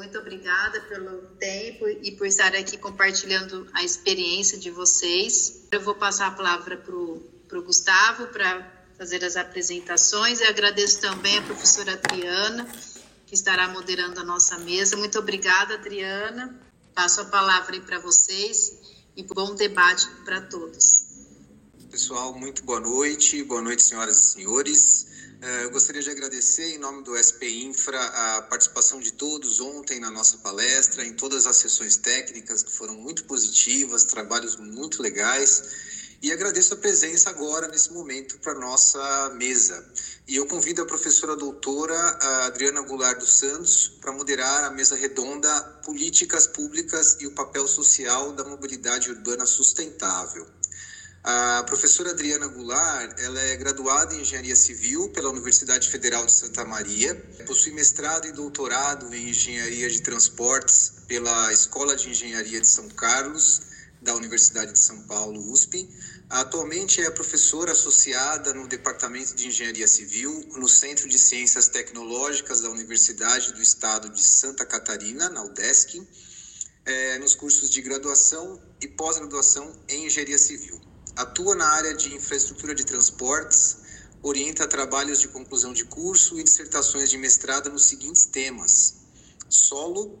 Muito obrigada pelo tempo e por estar aqui compartilhando a experiência de vocês. Eu vou passar a palavra para o Gustavo para fazer as apresentações e agradeço também a professora Adriana, que estará moderando a nossa mesa. Muito obrigada, Adriana. Passo a palavra aí para vocês e bom debate para todos. Pessoal, muito boa noite. Boa noite, senhoras e senhores. Eh, eu gostaria de agradecer, em nome do SP Infra, a participação de todos ontem na nossa palestra, em todas as sessões técnicas que foram muito positivas, trabalhos muito legais. E agradeço a presença agora, nesse momento, para a nossa mesa. E eu convido a professora doutora Adriana Goulart dos Santos para moderar a mesa redonda Políticas Públicas e o Papel Social da Mobilidade Urbana Sustentável. A professora Adriana Goulart, ela é graduada em Engenharia Civil pela Universidade Federal de Santa Maria, possui mestrado e doutorado em Engenharia de Transportes pela Escola de Engenharia de São Carlos, da Universidade de São Paulo, USP. Atualmente é professora associada no Departamento de Engenharia Civil no Centro de Ciências Tecnológicas da Universidade do Estado de Santa Catarina, na UDESC, é, nos cursos de graduação e pós-graduação em Engenharia Civil. Atua na área de infraestrutura de transportes, orienta trabalhos de conclusão de curso e dissertações de mestrado nos seguintes temas: solo,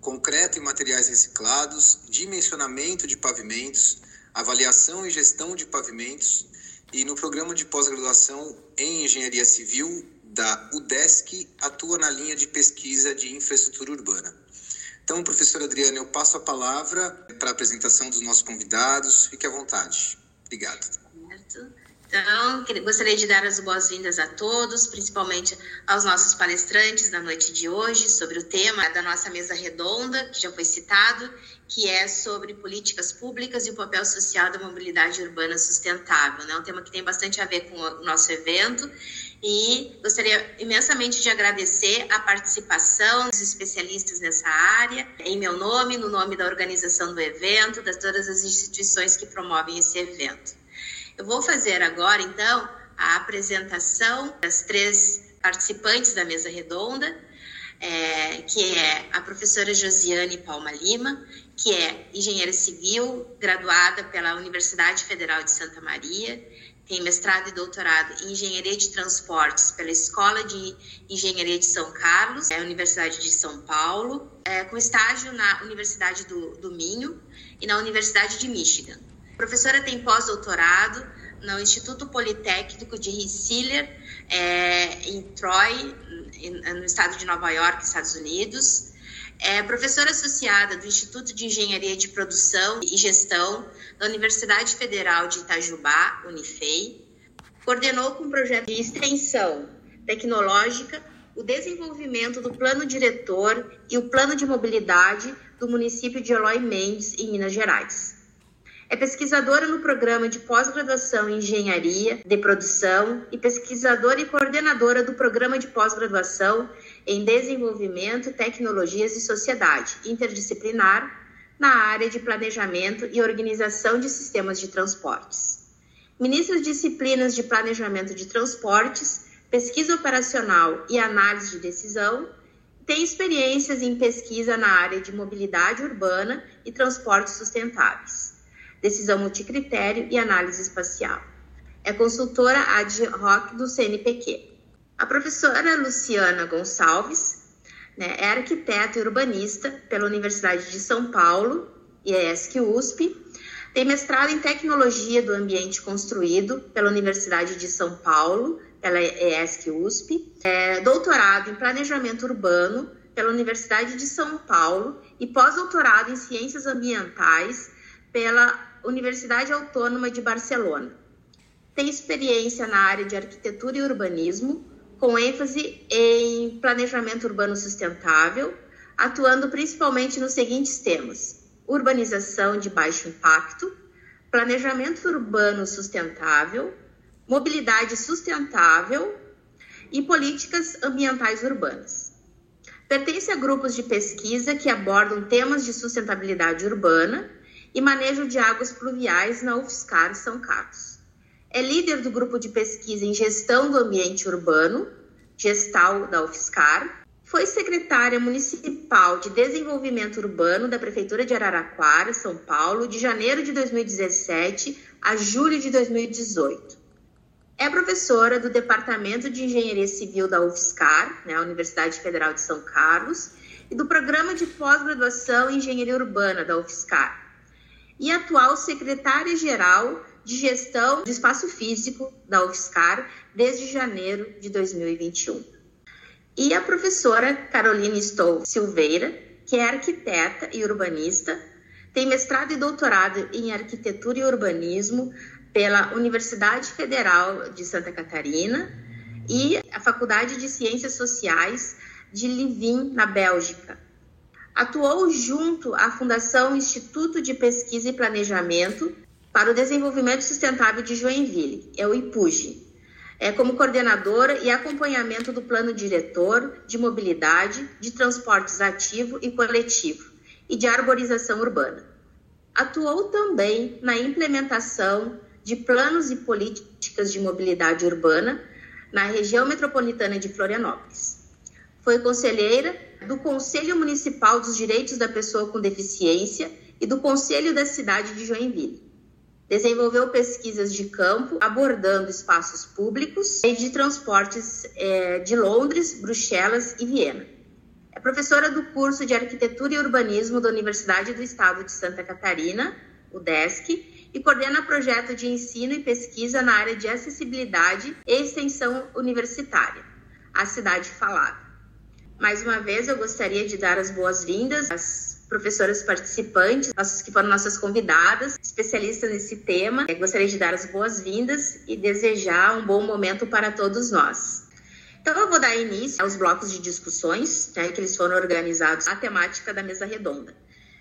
concreto e materiais reciclados, dimensionamento de pavimentos, avaliação e gestão de pavimentos, e no programa de pós-graduação em engenharia civil da UDESC atua na linha de pesquisa de infraestrutura urbana. Então, professora Adriana, eu passo a palavra para a apresentação dos nossos convidados. Fique à vontade. Obrigado. Certo. Então, gostaria de dar as boas-vindas a todos, principalmente aos nossos palestrantes da noite de hoje, sobre o tema da nossa mesa redonda, que já foi citado, que é sobre políticas públicas e o papel social da mobilidade urbana sustentável. É né? um tema que tem bastante a ver com o nosso evento. E gostaria imensamente de agradecer a participação dos especialistas nessa área, em meu nome, no nome da organização do evento, das todas as instituições que promovem esse evento. Eu vou fazer agora, então, a apresentação das três participantes da mesa redonda, é, que é a professora Josiane Palma Lima, que é engenheira civil, graduada pela Universidade Federal de Santa Maria, tem mestrado e doutorado em engenharia de transportes pela Escola de Engenharia de São Carlos, é, Universidade de São Paulo, é, com estágio na Universidade do, do Minho e na Universidade de Michigan. Professora tem pós-doutorado no Instituto Politécnico de Rensselaer, é, em Troy, no estado de Nova York, Estados Unidos. É professora associada do Instituto de Engenharia de Produção e Gestão da Universidade Federal de Itajubá, Unifei. Coordenou com o projeto de extensão tecnológica o desenvolvimento do plano diretor e o plano de mobilidade do município de Eloy Mendes, em Minas Gerais. É pesquisadora no programa de pós-graduação em Engenharia de Produção e pesquisadora e coordenadora do programa de pós-graduação em Desenvolvimento, Tecnologias e Sociedade interdisciplinar na área de Planejamento e Organização de Sistemas de Transportes. Ministra as disciplinas de Planejamento de Transportes, Pesquisa Operacional e Análise de Decisão, tem experiências em pesquisa na área de mobilidade urbana e transportes sustentáveis, decisão multicritério e análise espacial. É consultora ad hoc do CNPq. A professora Luciana Gonçalves né, é arquiteta e urbanista pela Universidade de São Paulo, IESC USP, tem mestrado em Tecnologia do Ambiente Construído pela Universidade de São Paulo, pela ESC USP, é, doutorado em Planejamento Urbano pela Universidade de São Paulo e pós-doutorado em Ciências Ambientais pela Universidade Autônoma de Barcelona. Tem experiência na área de arquitetura e urbanismo, com ênfase em planejamento urbano sustentável, atuando principalmente nos seguintes temas: urbanização de baixo impacto, planejamento urbano sustentável, mobilidade sustentável e políticas ambientais urbanas. Pertence a grupos de pesquisa que abordam temas de sustentabilidade urbana e manejo de águas pluviais na UFSCar São Carlos. É líder do grupo de pesquisa em gestão do ambiente urbano, Gestal da UFSCar. Foi secretária municipal de Desenvolvimento Urbano da Prefeitura de Araraquara, São Paulo, de janeiro de 2017 a julho de 2018. É professora do Departamento de Engenharia Civil da UFSCar, né, Universidade Federal de São Carlos, e do Programa de Pós-Graduação em Engenharia Urbana da UFSCar. E atual secretária-geral de Gestão do Espaço Físico da UFSCar desde janeiro de 2021 e a professora Carolina Stoll Silveira, que é arquiteta e urbanista, tem mestrado e doutorado em arquitetura e urbanismo pela Universidade Federal de Santa Catarina e a Faculdade de Ciências Sociais de Leuven, na Bélgica. Atuou junto à Fundação Instituto de Pesquisa e Planejamento para o Desenvolvimento Sustentável de Joinville, é o IPUG, é, como coordenadora e acompanhamento do plano diretor de mobilidade, de transportes ativo e coletivo e de arborização urbana. Atuou também na implementação de planos e políticas de mobilidade urbana na região metropolitana de Florianópolis. Foi conselheira do Conselho Municipal dos Direitos da Pessoa com Deficiência e do Conselho da Cidade de Joinville Desenvolveu pesquisas de campo abordando espaços públicos e de transportes é, de Londres, Bruxelas e Viena. É professora do curso de Arquitetura e Urbanismo da Universidade do Estado de Santa Catarina, o DESC, e coordena projeto de ensino e pesquisa na área de acessibilidade e extensão universitária, a Cidade Falada. Mais uma vez, eu gostaria de dar as boas-vindas às professoras participantes, nossas, que foram nossas convidadas, especialistas nesse tema. Eu gostaria de dar as boas-vindas e desejar um bom momento para todos nós. Então, eu vou dar início aos blocos de discussões, né, que eles foram organizados, a temática da mesa redonda.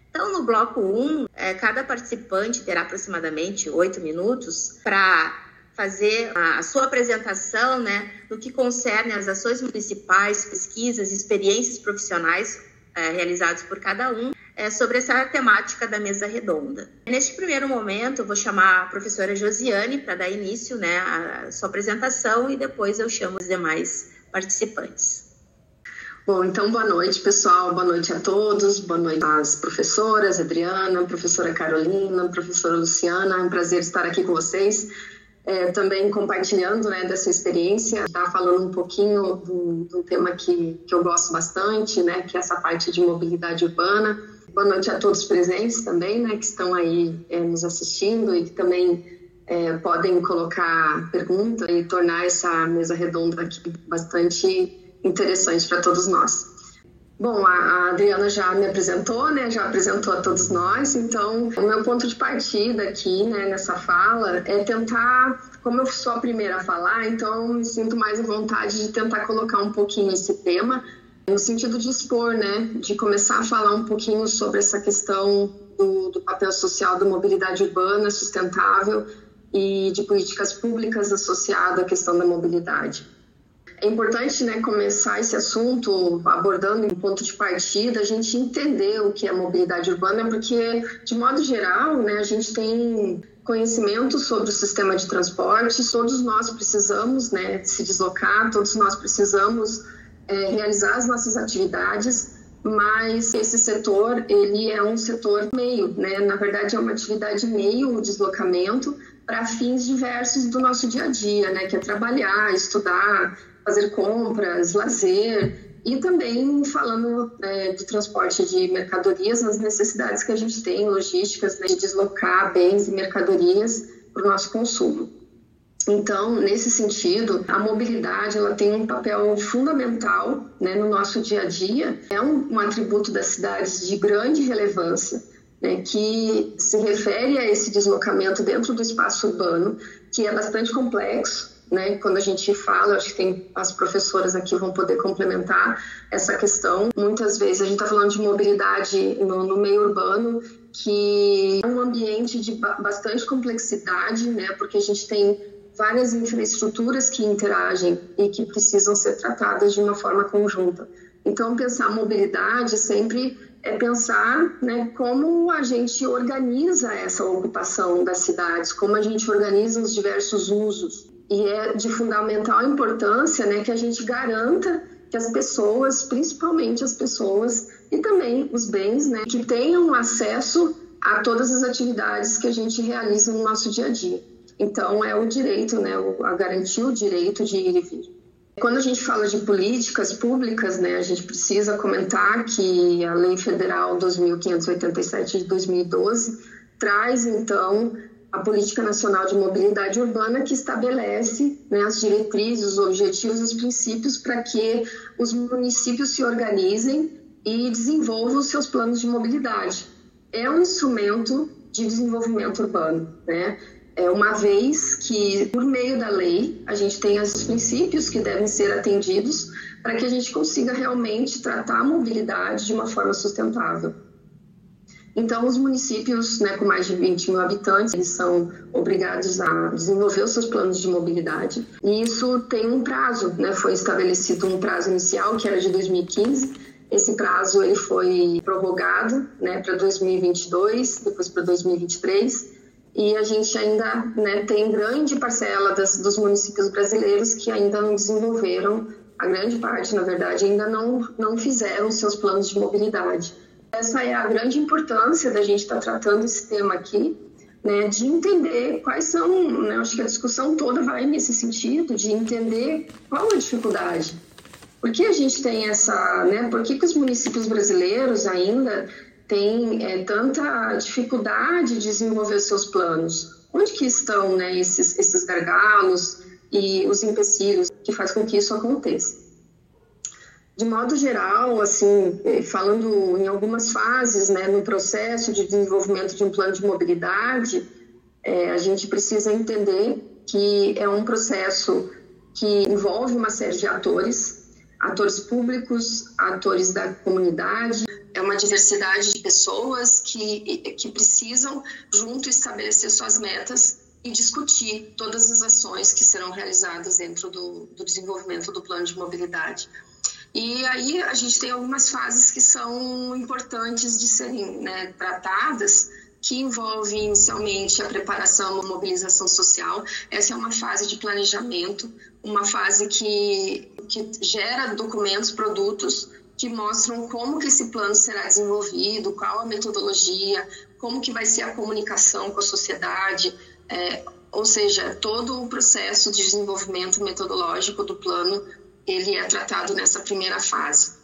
Então, no bloco 1, um, é, cada participante terá aproximadamente oito minutos para fazer a, sua apresentação né, no que concerne às ações municipais, pesquisas, experiências profissionais é, realizados por cada um é, sobre essa temática da mesa redonda. Neste primeiro momento, eu vou chamar a professora Josiane para dar início né, à sua apresentação e depois eu chamo os demais participantes. Bom, então boa noite, pessoal. Boa noite a todos. Boa noite às professoras, Adriana, professora Carolina, professora Luciana. É um prazer estar aqui com vocês é, também compartilhando né, dessa experiência, está falando um pouquinho do, do tema que, que eu gosto bastante, né, que é essa parte de mobilidade urbana. Boa noite a todos presentes também, né, que estão aí é, nos assistindo e que também é, podem colocar pergunta e tornar essa mesa redonda aqui bastante interessante para todos nós. Bom, a Adriana já me apresentou, né? Já apresentou a todos nós. Então, o meu ponto de partida aqui, né, nessa fala, é tentar, como eu sou a primeira a falar, então me sinto mais à vontade de tentar colocar um pouquinho esse tema no sentido de expor, né? De começar a falar um pouquinho sobre essa questão do, do papel social da mobilidade urbana sustentável e de políticas públicas associadas à questão da mobilidade. É importante né, começar esse assunto abordando em ponto de partida, a gente entender o que é mobilidade urbana, porque, de modo geral, né, a gente tem conhecimento sobre o sistema de transporte, todos nós precisamos né, se deslocar, todos nós precisamos é, realizar as nossas atividades, mas esse setor ele é um setor meio, né? Na verdade é uma atividade meio o deslocamento para fins diversos do nosso dia a dia, né? Que é trabalhar, estudar, fazer compras, lazer e também falando é, de transporte de mercadorias, as necessidades que a gente tem, logísticas, né, de deslocar bens e mercadorias para o nosso consumo. Então, nesse sentido, a mobilidade ela tem um papel fundamental né, no nosso dia a dia. É um, um atributo das cidades de grande relevância, né, que se refere a esse deslocamento dentro do espaço urbano, que é bastante complexo, né? Quando a gente fala, acho que tem as professoras aqui vão poder complementar essa questão. Muitas vezes a gente está falando de mobilidade no, no, meio urbano, que é um ambiente de bastante complexidade, né? Porque a gente tem várias infraestruturas que interagem e que precisam ser tratadas de uma forma conjunta. Então, pensar mobilidade sempre é pensar né, como a gente organiza essa ocupação das cidades, como a gente organiza os diversos usos e é de fundamental importância né, que a gente garanta que as pessoas, principalmente as pessoas e também os bens, né, que tenham acesso a todas as atividades que a gente realiza no nosso dia a dia. Então, é o direito, né, a garantir o direito de ir e vir. Quando a gente fala de políticas públicas, né, a gente precisa comentar que a Lei Federal 2587 de 2012 traz, então, a Política Nacional de Mobilidade Urbana, que estabelece né, as diretrizes, os objetivos, os princípios para que os municípios se organizem e desenvolvam os seus planos de mobilidade. É um instrumento de desenvolvimento urbano, né? É uma vez que, por meio da lei, a gente tem os princípios que devem ser atendidos para que a gente consiga realmente tratar a mobilidade de uma forma sustentável. Então, os municípios né, com mais de 20 mil habitantes, eles são obrigados a desenvolver os seus planos de mobilidade. E isso tem um prazo, né? Foi estabelecido um prazo inicial, que era de 2015. Esse prazo ele foi prorrogado né, para 2022, depois para 2023 e a gente ainda né, tem grande parcela das, dos municípios brasileiros que ainda não desenvolveram, a grande parte, na verdade, ainda não, não fizeram seus planos de mobilidade. Essa é a grande importância da gente estar tá tratando esse tema aqui, né, de entender quais são, né, acho que a discussão toda vai nesse sentido, de entender qual a dificuldade. Por que a gente tem essa, né, por que, que os municípios brasileiros ainda tem é, tanta dificuldade de desenvolver seus planos? Onde que estão né, esses, esses gargalos e os empecilhos que faz com que isso aconteça? De modo geral, assim, é, falando em algumas fases né, no processo de desenvolvimento de um plano de mobilidade, é, a gente precisa entender que é um processo que envolve uma série de atores, atores públicos, atores da comunidade, é uma diversidade de pessoas que, que precisam junto estabelecer suas metas e discutir todas as ações que serão realizadas dentro do, do desenvolvimento do plano de mobilidade. E aí a gente tem algumas fases que são importantes de serem né, tratadas, que envolve inicialmente a preparação, a mobilização social. Essa é uma fase de planejamento, uma fase que, que gera documentos, produtos que mostram como que esse plano será desenvolvido, qual a metodologia, como que vai ser a comunicação com a sociedade, é, ou seja, todo o processo de desenvolvimento metodológico do plano ele é tratado nessa primeira fase.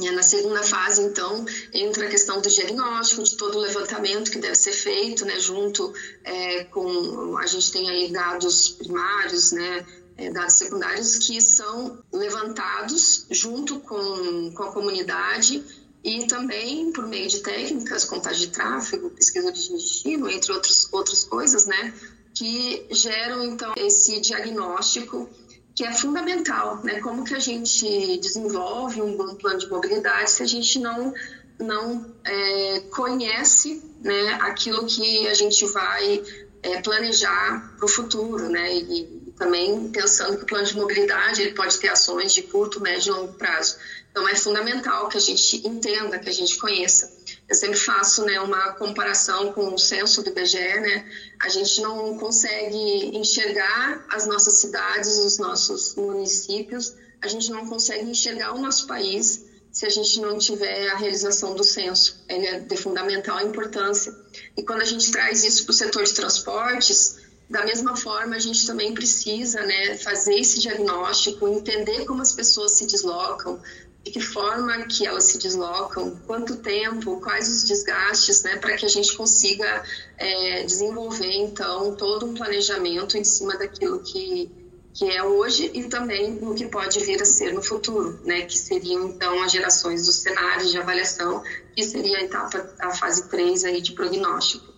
E na segunda fase, então, entra a questão do diagnóstico, de todo o levantamento que deve ser feito, né, junto é, com, a gente tem aí dados primários, né, é, dados secundários que são levantados junto com, com a comunidade e também por meio de técnicas, contagem de tráfego, pesquisa de destino, entre outros, outras coisas, né, que geram então esse diagnóstico que é fundamental, né? Como que a gente desenvolve um bom plano de mobilidade se a gente não não é, conhece, né, aquilo que a gente vai é, planejar para o futuro, né? E, também pensando que o plano de mobilidade ele pode ter ações de curto, médio e longo prazo. Então é fundamental que a gente entenda, que a gente conheça. Eu sempre faço né, uma comparação com o censo do IBGE, né? A gente não consegue enxergar as nossas cidades, os nossos municípios, a gente não consegue enxergar o nosso país se a gente não tiver a realização do censo. Ele é de fundamental importância. E quando a gente traz isso para o setor de transportes, da mesma forma, a gente também precisa né, fazer esse diagnóstico, entender como as pessoas se deslocam, de que forma que elas se deslocam, quanto tempo, quais os desgastes, né, para que a gente consiga é, desenvolver, então, todo um planejamento em cima daquilo que, que é hoje e também no que pode vir a ser no futuro, né, que seriam, então, as gerações dos cenários de avaliação, que seria a etapa, a fase 3 aí de prognóstico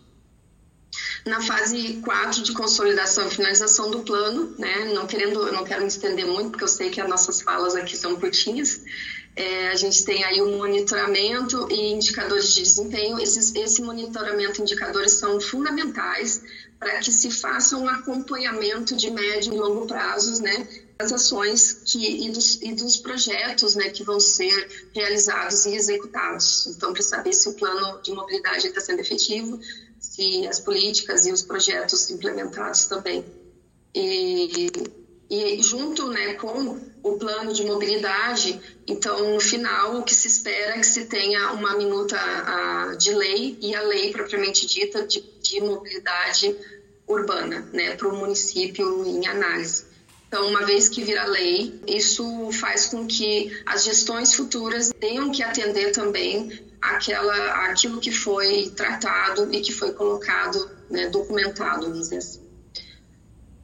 na fase 4 de consolidação e finalização do plano, né? Não querendo, eu não quero me estender muito, porque eu sei que as nossas falas aqui são curtinhas. É, a gente tem aí o um monitoramento e indicadores de desempenho. Esses, esse monitoramento e indicadores são fundamentais para que se faça um acompanhamento de médio e longo prazos, né? Das ações que, e, dos, e dos projetos né, que vão ser realizados e executados. Então, para saber se o plano de mobilidade está sendo efetivo, se as políticas e os projetos implementados também. E E junto né, com o plano de mobilidade, então, no final, o que se espera é que se tenha uma minuta a, de lei e a lei propriamente dita de, de mobilidade urbana né, para o município em análise. Então, uma vez que vira lei, isso faz com que as gestões futuras tenham que atender também aquela, aquilo que foi tratado e que foi colocado, né, documentado, vamos dizer assim.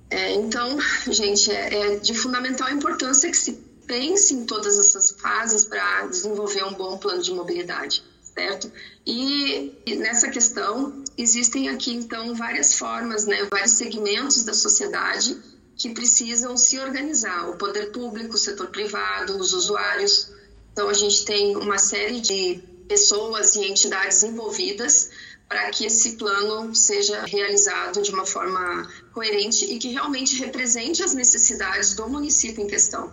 É, então, gente, é, é de fundamental importância que se pense em todas essas fases para desenvolver um bom plano de mobilidade, certo? E, nessa questão, existem aqui, então, várias formas, né, vários segmentos da sociedade que precisam se organizar: o poder público, o setor privado, os usuários. Então, a gente tem uma série de pessoas e entidades envolvidas para que esse plano seja realizado de uma forma coerente e que realmente represente as necessidades do município em questão.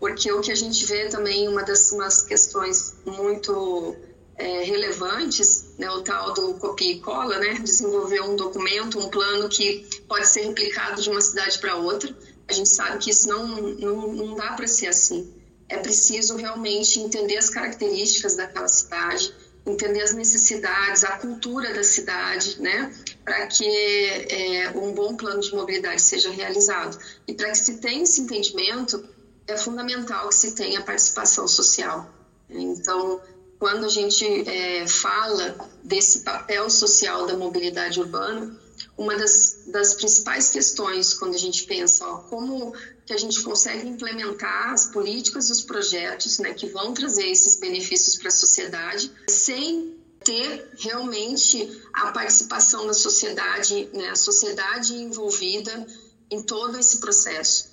Porque o que a gente vê também, uma das umas questões muito é, relevantes, né, o tal do copia e cola, né, desenvolver um documento, um plano que pode ser replicado de uma cidade para outra. A gente sabe que isso não, não, não dá para ser assim. É preciso realmente entender as características daquela cidade, entender as necessidades, a cultura da cidade, né, para que é, um bom plano de mobilidade seja realizado. E para que se tenha esse entendimento, é fundamental que se tenha participação social. Então, quando a gente é, fala desse papel social da mobilidade urbana, uma das, das principais questões quando a gente pensa ó, como que a gente consegue implementar as políticas e os projetos né, que vão trazer esses benefícios para a sociedade sem ter realmente a participação da sociedade, né, a sociedade envolvida em todo esse processo.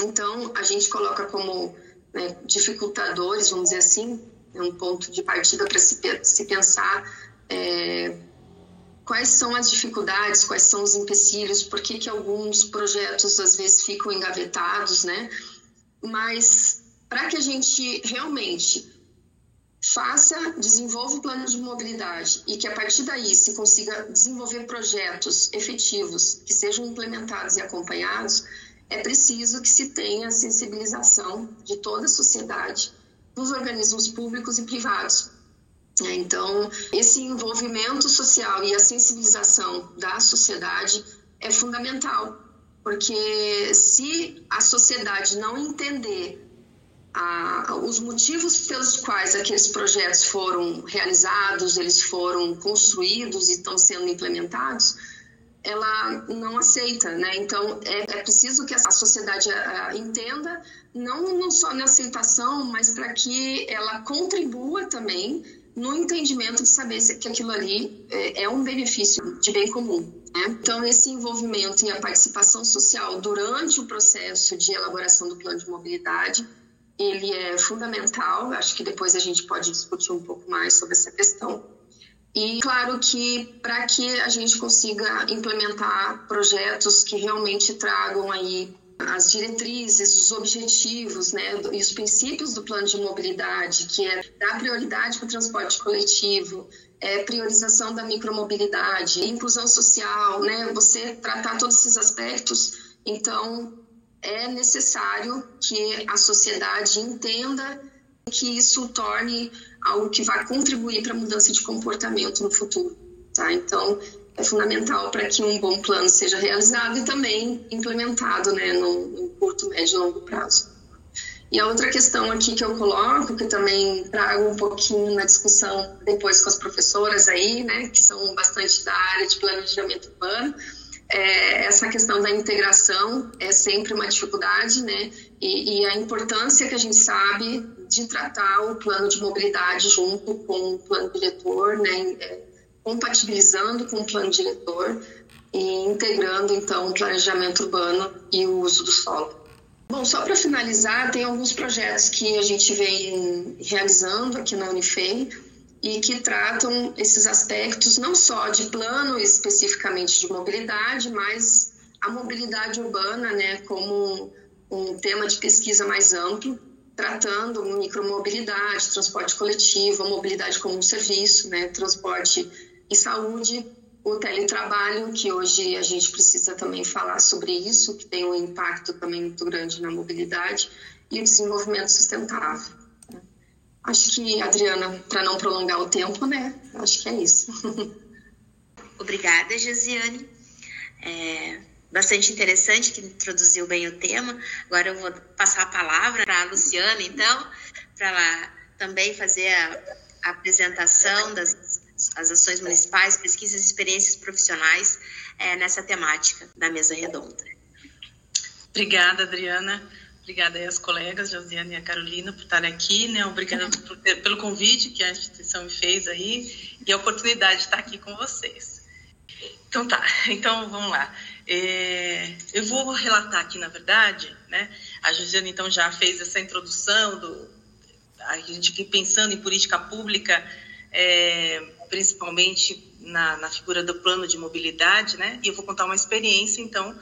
Então, a gente coloca como né, dificultadores, vamos dizer assim, um ponto de partida para se, se pensar é, quais são as dificuldades, quais são os empecilhos, por que, que alguns projetos às vezes ficam engavetados, né? Mas para que a gente realmente faça, desenvolva o plano de mobilidade e que a partir daí se consiga desenvolver projetos efetivos que sejam implementados e acompanhados, é preciso que se tenha sensibilização de toda a sociedade, dos organismos públicos e privados, é, então, esse envolvimento social e a sensibilização da sociedade é fundamental, porque se a sociedade não entender a, os motivos pelos quais aqueles projetos foram realizados, eles foram construídos e estão sendo implementados, ela não aceita, né? Então é, é preciso que a sociedade a, entenda, não, não só na aceitação, mas para que ela contribua também no entendimento de saber que aquilo ali é, é um benefício de bem comum. Né? Então, esse envolvimento e a participação social durante o processo de elaboração do plano de mobilidade, ele é fundamental. Acho que depois a gente pode discutir um pouco mais sobre essa questão. E claro que para que a gente consiga implementar projetos que realmente tragam aí as diretrizes, os objetivos né, e os princípios do plano de mobilidade, que é dar prioridade para o transporte coletivo, é, priorização da micromobilidade, inclusão social, né, você tratar todos esses aspectos, então é necessário que a sociedade entenda que isso torne algo que vai contribuir para a mudança de comportamento no futuro. Tá? Então, é fundamental para que um bom plano seja realizado e também implementado né, no, no curto, médio e longo prazo. E a outra questão aqui que eu coloco, que também trago um pouquinho na discussão depois com as professoras aí, né, que são bastante da área de planejamento urbano, é essa questão da integração é sempre uma dificuldade, né, e, e, a importância que a gente sabe de tratar o plano de mobilidade junto com o plano diretor, né, é, compatibilizando com o plano diretor e integrando então o planejamento urbano e o uso do solo. Bom, só para finalizar, tem alguns projetos que a gente vem realizando aqui na Unifei e que tratam esses aspectos não só de plano especificamente de mobilidade, mas a mobilidade urbana, né, como um tema de pesquisa mais amplo, tratando micromobilidade, transporte coletivo, mobilidade como um serviço, né, transporte e saúde o teletrabalho, que hoje a gente precisa também falar sobre isso, que tem um impacto também muito grande na mobilidade, e o desenvolvimento sustentável. Acho que, Adriana, para não prolongar o tempo, né? Acho que é isso. Obrigada, Gesiane. É bastante interessante que introduziu bem o tema. Agora eu vou passar a palavra para a Luciana, então, para ela também fazer a, apresentação das as ações municipais, pesquisas e experiências profissionais é, nessa temática da mesa redonda. Obrigada, Adriana. Obrigada aí às colegas, Josiane e a Carolina, por estarem aqui, né? Obrigada por, pelo convite que a instituição me fez aí e a oportunidade de estar aqui com vocês. Então tá, então vamos lá. É, eu vou relatar aqui, na verdade, né? A Josiane então já fez essa introdução do a gente pensando em política pública é, principalmente na, na, figura do plano de mobilidade, né? E eu vou contar uma experiência, então,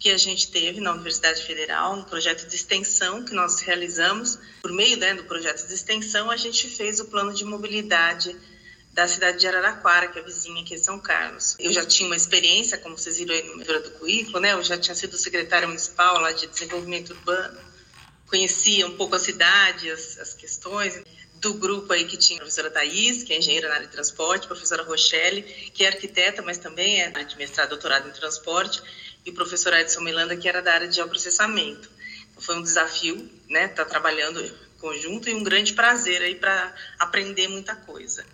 que a gente teve na Universidade Federal, um projeto de extensão que nós realizamos. Por meio né, do projeto de extensão, a gente fez o plano de mobilidade da cidade de Araraquara, que é vizinha aqui de São Carlos. Eu já tinha uma experiência, como vocês viram aí no meu do currículo, né? Eu já tinha sido secretária municipal lá de desenvolvimento urbano, conhecia um pouco a cidade, as, as questões do grupo aí que tinha a professora Thais, que é engenheira na área de transporte, a professora Rochelle, que é arquiteta, mas também é de mestrado, doutorado em transporte, e o professor Edson Milanda, que era da área de geoprocessamento. Então, foi um desafio, né, estar tá trabalhando em conjunto e um grande prazer aí para aprender muita coisa.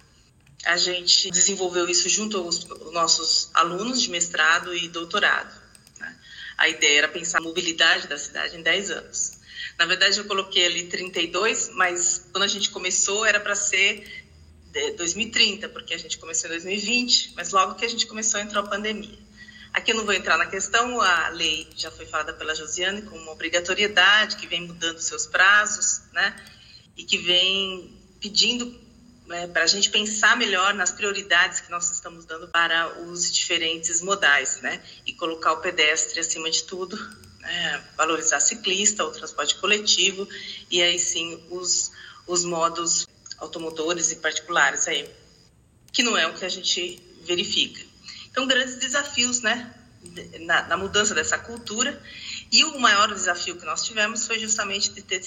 A gente desenvolveu isso junto aos nossos alunos de mestrado e doutorado. Né? A ideia era pensar a mobilidade da cidade em 10 anos. Na verdade, eu coloquei ali 32, mas quando a gente começou era para ser 2030, porque a gente começou em 2020, mas logo que a gente começou entrou a pandemia. Aqui eu não vou entrar na questão, a lei já foi falada pela Josiane como uma obrigatoriedade que vem mudando seus prazos, né? E que vem pedindo né, para a gente pensar melhor nas prioridades que nós estamos dando para os diferentes modais, né? E colocar o pedestre acima de tudo, né, valorizar ciclista, o transporte coletivo e aí sim os, os modos automotores e particulares aí, que não é o que a gente verifica. Então, grandes desafios, né, na, na mudança dessa cultura e o maior desafio que nós tivemos foi justamente de ter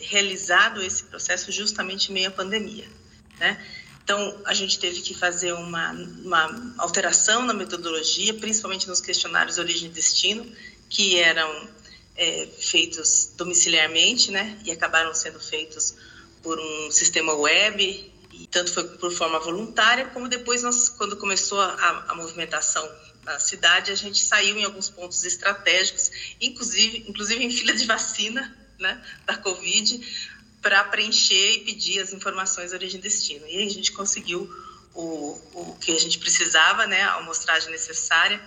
realizado esse processo justamente em meio à pandemia, né? Então, a gente teve que fazer uma, uma alteração na metodologia, principalmente nos questionários origem e destino, que eram é, feitos domiciliarmente, né, e acabaram sendo feitos por um sistema web, e tanto foi por forma voluntária, como depois, nós, quando começou a, a movimentação na cidade, a gente saiu em alguns pontos estratégicos, inclusive, inclusive em fila de vacina, né, da Covid, para preencher e pedir as informações de origem e destino. E a gente conseguiu o, o que a gente precisava, né, a amostragem necessária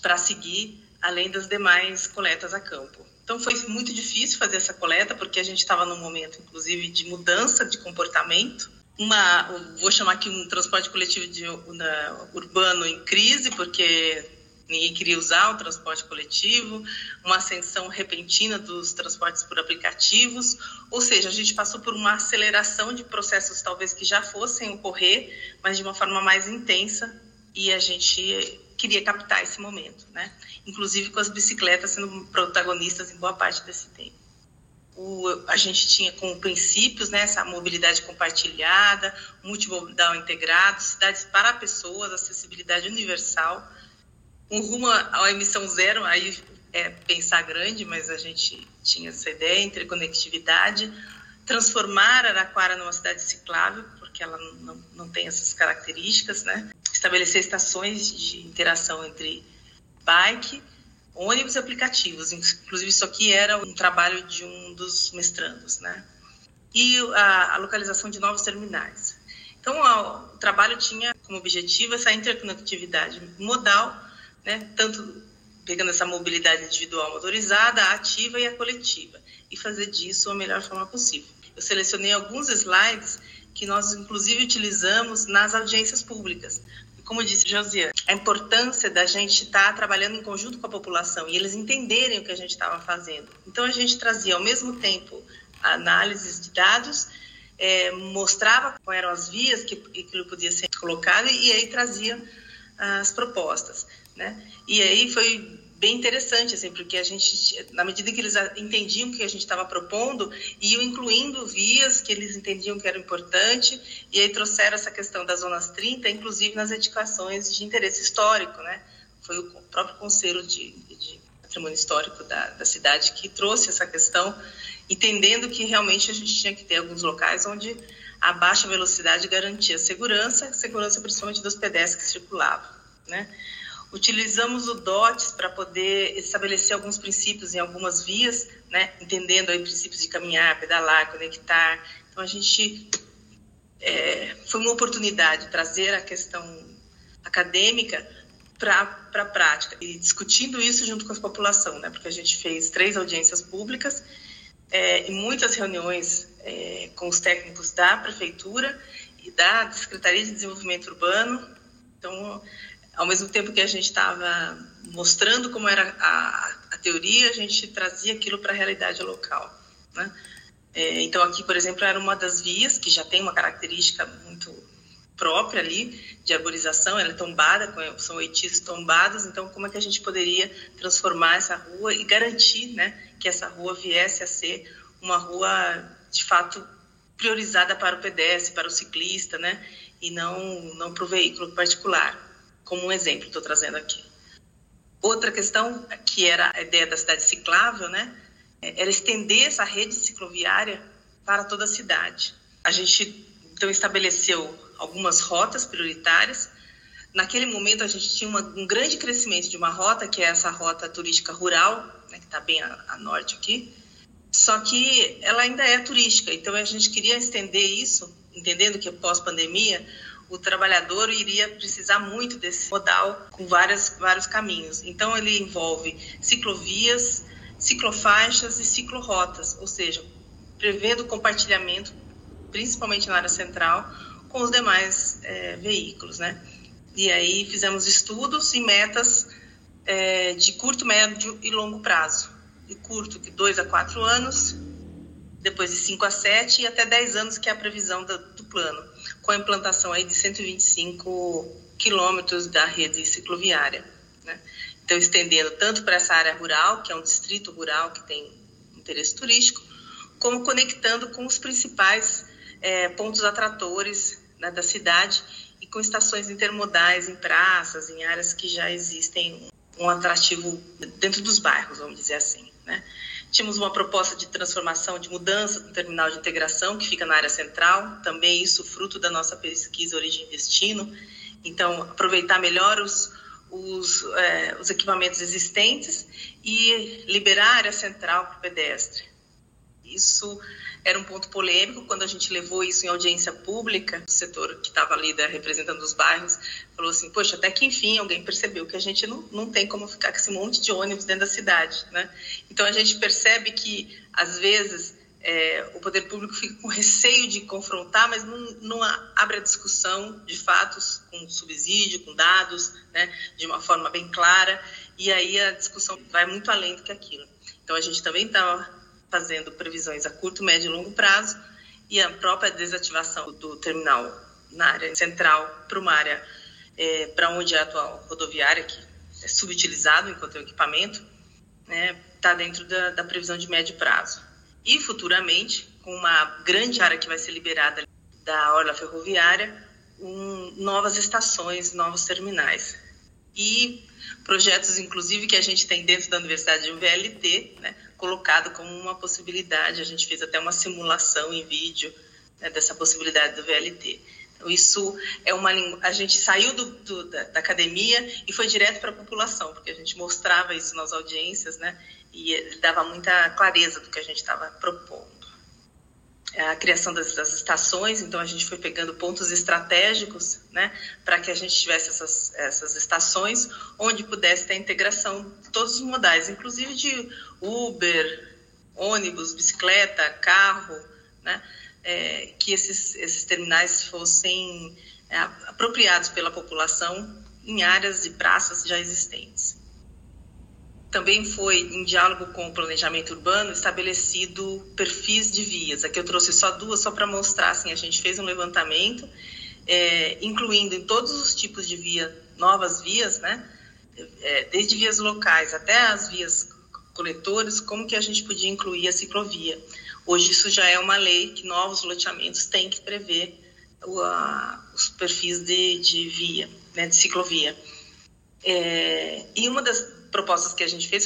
para seguir além das demais coletas a campo. Então foi muito difícil fazer essa coleta porque a gente estava num momento, inclusive, de mudança de comportamento. Uma, vou chamar aqui um transporte coletivo de, urbano em crise, porque ninguém queria usar o transporte coletivo, uma ascensão repentina dos transportes por aplicativos, ou seja, a gente passou por uma aceleração de processos talvez que já fossem ocorrer, mas de uma forma mais intensa, e a gente queria captar esse momento, né? Inclusive com as bicicletas sendo protagonistas em boa parte desse tempo. O, a gente tinha como princípios né, essa mobilidade compartilhada, multimodal integrado, cidades para pessoas, acessibilidade universal, um rumo à emissão zero, aí é pensar grande, mas a gente tinha essa ideia, interconectividade, transformar Araquara numa cidade ciclável, porque ela não, não tem essas características, né? Estabelecer estações de interação entre bike, ônibus e aplicativos. Inclusive, isso aqui era um trabalho de um dos mestrandos, né? E a, a localização de novos terminais. Então, o trabalho tinha como objetivo essa interconectividade modal, né? Tanto pegando essa mobilidade individual motorizada, a ativa e a coletiva, e fazer disso a melhor forma possível. Eu selecionei alguns slides que nós, inclusive, utilizamos nas audiências públicas. Como disse Josiane, a importância da gente estar tá trabalhando em conjunto com a população e eles entenderem o que a gente estava fazendo. Então, a gente trazia, ao mesmo tempo, análises de dados, é, mostrava quais eram as vias que aquilo podia ser colocado e, aí trazia as propostas, né? E aí foi bem interessante, assim, porque a gente, na medida que eles entendiam o que a gente estava propondo, iam incluindo vias que eles entendiam que era importante, e aí trouxeram essa questão das zonas 30, inclusive nas edificações de interesse histórico, né? Foi o próprio Conselho de, de Patrimônio Histórico da, da cidade que trouxe essa questão, entendendo que realmente a gente tinha que ter alguns locais onde a baixa velocidade garantia segurança, segurança principalmente dos pedestres que circulavam, né? Utilizamos o DOTS para poder estabelecer alguns princípios em algumas vias, né? entendendo aí princípios de caminhar, pedalar, conectar. Então, a gente é, foi uma oportunidade trazer a questão acadêmica para a prática e discutindo isso junto com a população, né? porque a gente fez três audiências públicas é, e muitas reuniões é, com os técnicos da prefeitura e da Secretaria de Desenvolvimento Urbano. Então, ao mesmo tempo que a gente estava mostrando como era a, a, teoria, a gente trazia aquilo para a realidade local. Né? É, então, aqui, por exemplo, era uma das vias que já tem uma característica muito própria ali de arborização, ela é tombada, são oitis tombados, então como é que a gente poderia transformar essa rua e garantir né, que essa rua viesse a ser uma rua, de fato, priorizada para o pedestre, para o ciclista, né, e não, não para o veículo particular como um exemplo, estou trazendo aqui. Outra questão, que era a ideia da cidade ciclável, né? Era estender essa rede cicloviária para toda a cidade. A gente, então, estabeleceu algumas rotas prioritárias. Naquele momento, a gente tinha uma, um grande crescimento de uma rota, que é essa rota turística rural, né, que está bem a, a norte aqui, só que ela ainda é turística, então a gente queria estender isso, entendendo que pós-pandemia o trabalhador iria precisar muito desse modal com várias, vários caminhos. Então, ele envolve ciclovias, ciclofaixas e ciclorotas, ou seja, prevendo compartilhamento, principalmente na área central, com os demais é, veículos, né? E aí fizemos estudos e metas é, de curto, médio e longo prazo. De curto, de 2 a 4 anos, depois de 5 a 7 e até 10 anos, que é a previsão do, do plano com a implantação aí de 125 quilômetros da rede cicloviária. Né? Então, estendendo tanto para essa área rural, que é um distrito rural que tem interesse turístico, como conectando com os principais é, pontos atratores né, da cidade e com estações intermodais em praças, em áreas que já existem um atrativo dentro dos bairros, vamos dizer assim. Né? Tínhamos uma proposta de transformação, de mudança do terminal de integração, que fica na área central, também isso fruto da nossa pesquisa Origem e Destino. Então, aproveitar melhor os, os, é, os equipamentos existentes e liberar a área central para o pedestre. Isso era um ponto polêmico quando a gente levou isso em audiência pública. O setor que estava ali da, representando os bairros falou assim: Poxa, até que enfim alguém percebeu que a gente não, não tem como ficar com esse monte de ônibus dentro da cidade. Né? Então a gente percebe que, às vezes, é, o poder público fica com receio de confrontar, mas não, não, abre a discussão de fatos com subsídio, com dados, né, de uma forma bem clara, e aí a discussão vai muito além do que aquilo. Então a gente também está fazendo previsões a curto, médio e longo prazo, e a própria desativação do terminal na área central para uma área é, para onde é a atual rodoviária, que é subutilizado enquanto é equipamento, está né, tá dentro da, da previsão de médio prazo. E futuramente, com uma grande área que vai ser liberada da orla ferroviária, um, novas estações, novos terminais. E projetos, inclusive, que a gente tem dentro da Universidade de VLT, né, colocado como uma possibilidade. A gente fez até uma simulação em vídeo né, dessa possibilidade do VLT. Então, isso é uma a gente saiu do, do, da, da, academia e foi direto para a população, porque a gente mostrava isso nas audiências, né? E dava muita clareza do que a gente estava propondo. A criação das, das, estações, então a gente foi pegando pontos estratégicos, né, para que a gente tivesse essas, essas estações onde pudesse ter a integração de todos os modais, inclusive de Uber, ônibus, bicicleta, carro, né, é, que esses, esses terminais fossem é, apropriados pela população em áreas de praças já existentes. Também foi, em diálogo com o planejamento urbano, estabelecido perfis de vias. Aqui eu trouxe só duas, só para mostrar, assim, a gente fez um levantamento é, incluindo em todos os tipos de via, novas vias, né? É, desde vias locais até as vias coletoras, como que a gente podia incluir a ciclovia. Hoje isso já é uma lei que novos loteamentos têm que prever o, a, os perfis de, de via, né, de ciclovia. É, e uma das propostas que a gente fez